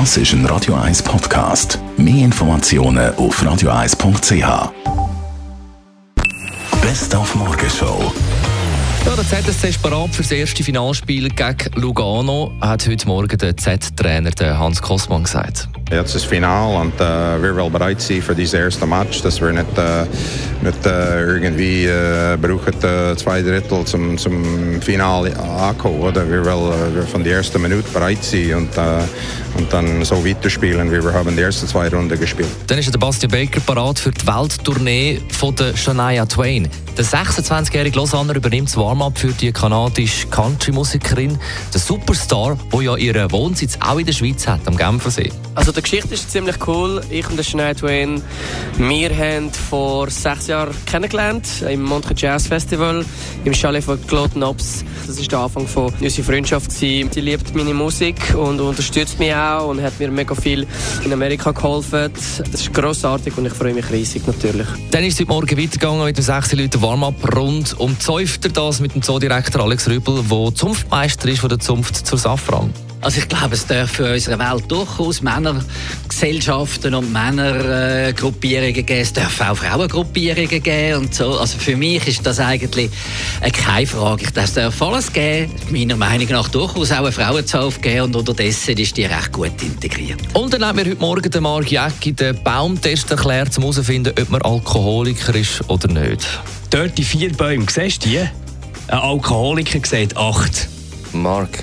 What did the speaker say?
Das ist ein Radio 1 Podcast. Mehr Informationen auf radio1.ch. Best auf Morgenshow. Ja, der ZSC ist bereit für das erste Finalspiel gegen Lugano, hat heute Morgen der Z-Trainer Hans Kosman gesagt. Jetzt ist das Final und uh, wir wollen bereit sein für dieses erste Match, dass wir nicht, uh, nicht uh, irgendwie uh, brauchen uh, zwei Drittel zum, zum Finale ankommen. Wir wollen uh, von der ersten Minute bereit sein und, uh, und dann so weiterspielen, wie wir haben die ersten zwei Runden gespielt. Dann ist der Bastian Baker parat für die Welttournee von der Shania Twain. Der 26-jährige Lausanner übernimmt das Warm-up für die kanadische Country-Musikerin, der Superstar, der ja ihren Wohnsitz auch in der Schweiz hat, am Genfersee. Also Geschichte ist ziemlich cool. Ich und der Shania Twain, wir haben vor sechs Jahren kennengelernt im Montreux Jazz Festival im Chalet von Claude Nobs. Das war der Anfang von unserer Freundschaft. Sie liebt meine Musik und unterstützt mich auch und hat mir mega viel in Amerika geholfen. Das ist grossartig und ich freue mich riesig natürlich. Dann ist es heute Morgen weitergegangen mit dem 6 Leuten Warm-up rund um Zäufter, das mit dem Zoodirektor Alex Rübel, der Zunftmeister ist von der Zunft zur Safran. Also ich glaube, es darf in unserer Welt durchaus Männergesellschaften und Männergruppierungen geben. Es darf auch Frauengruppierungen geben und so. Also für mich ist das eigentlich keine Frage. Es darf alles geben. Meiner Meinung nach durchaus auch eine Frauenzaufe geben und unterdessen ist die recht gut integriert. Und dann hat mir heute Morgen der Marc Jäcki den Baumtest erklärt, um herauszufinden, ob man Alkoholiker ist oder nicht. Dort die vier Bäume, siehst du die? Ein Alkoholiker sieht acht. Marc,